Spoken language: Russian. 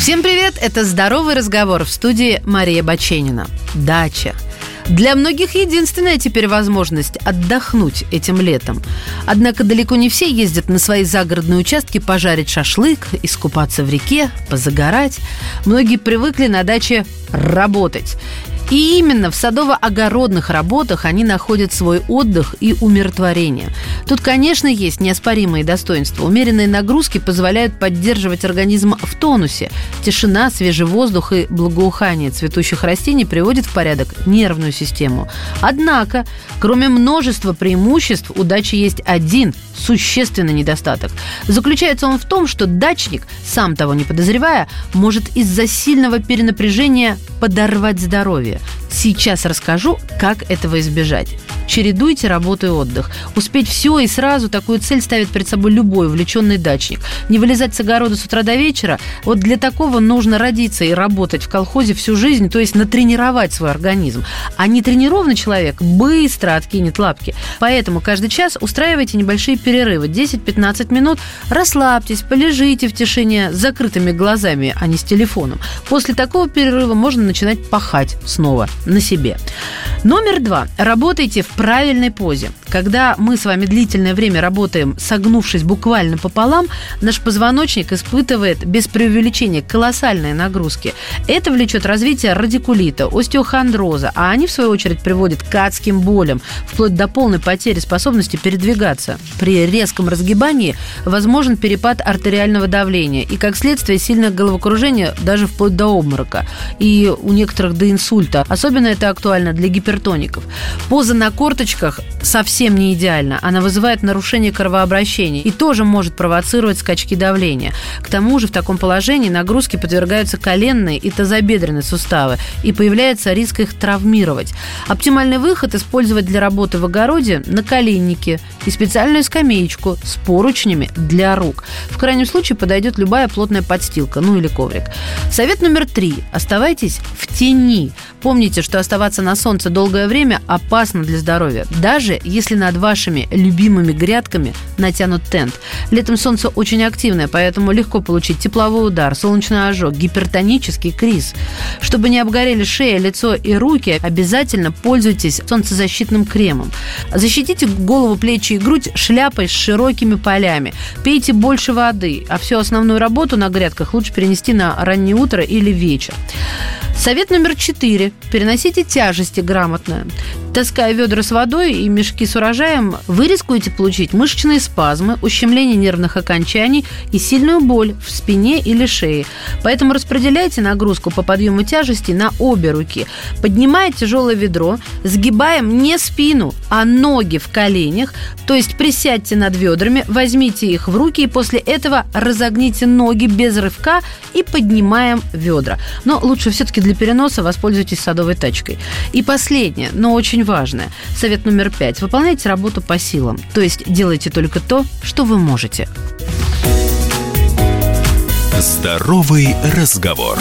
Всем привет! Это «Здоровый разговор» в студии Мария Баченина. Дача. Для многих единственная теперь возможность отдохнуть этим летом. Однако далеко не все ездят на свои загородные участки пожарить шашлык, искупаться в реке, позагорать. Многие привыкли на даче работать. И именно в садово-огородных работах они находят свой отдых и умиротворение. Тут, конечно, есть неоспоримые достоинства. Умеренные нагрузки позволяют поддерживать организм в тонусе. Тишина, свежий воздух и благоухание цветущих растений приводит в порядок нервную систему. Однако, кроме множества преимуществ, у дачи есть один существенный недостаток. Заключается он в том, что дачник, сам того не подозревая, может из-за сильного перенапряжения подорвать здоровье. Сейчас расскажу, как этого избежать. Чередуйте работу и отдых. Успеть все и сразу такую цель ставит перед собой любой увлеченный дачник. Не вылезать с огорода с утра до вечера. Вот для такого нужно родиться и работать в колхозе всю жизнь, то есть натренировать свой организм. А нетренированный человек быстро откинет лапки. Поэтому каждый час устраивайте небольшие перерывы, 10-15 минут. Расслабьтесь, полежите в тишине с закрытыми глазами, а не с телефоном. После такого перерыва можно начинать пахать снова на себе. Номер два. Работайте в правильной позе. Когда мы с вами длительное время работаем, согнувшись буквально пополам, наш позвоночник испытывает без преувеличения колоссальные нагрузки. Это влечет развитие радикулита, остеохондроза, а они, в свою очередь, приводят к адским болям, вплоть до полной потери способности передвигаться. При резком разгибании возможен перепад артериального давления и, как следствие, сильное головокружение даже вплоть до обморока. И у некоторых до инсульта. Особенно это актуально для гипертоников. Поза на корточках совсем не идеальна. Она вызывает нарушение кровообращения и тоже может провоцировать скачки давления. К тому же в таком положении нагрузки подвергаются коленные и тазобедренные суставы, и появляется риск их травмировать. Оптимальный выход использовать для работы в огороде наколенники и специальную скамеечку с поручнями для рук. В крайнем случае подойдет любая плотная подстилка, ну или коврик. Совет номер три. Оставайтесь в тени. Помните, что оставаться на солнце долгое время опасно для здоровья, даже если над вашими любимыми грядками натянут тент. Летом солнце очень активное, поэтому легко получить тепловой удар, солнечный ожог, гипертонический криз. Чтобы не обгорели шея, лицо и руки, обязательно пользуйтесь солнцезащитным кремом. Защитите голову, плечи и грудь шляпой с широкими полями. Пейте больше воды, а всю основную работу на грядках лучше перенести на раннее утро или вечер. Совет номер четыре. Переносите тяжести грамотно. Таская ведра с водой и мешки с урожаем, вы рискуете получить мышечные спазмы, ущемление нервных окончаний и сильную боль в спине или шее. Поэтому распределяйте нагрузку по подъему тяжести на обе руки. Поднимая тяжелое ведро, сгибаем не спину, а ноги в коленях, то есть присядьте над ведрами, возьмите их в руки и после этого разогните ноги без рывка и поднимаем ведра. Но лучше все-таки для переноса воспользуйтесь садовой тачкой. И последнее, но очень важное. Совет номер пять. Выполняйте работу по силам. То есть делайте только то, что вы можете. Здоровый разговор.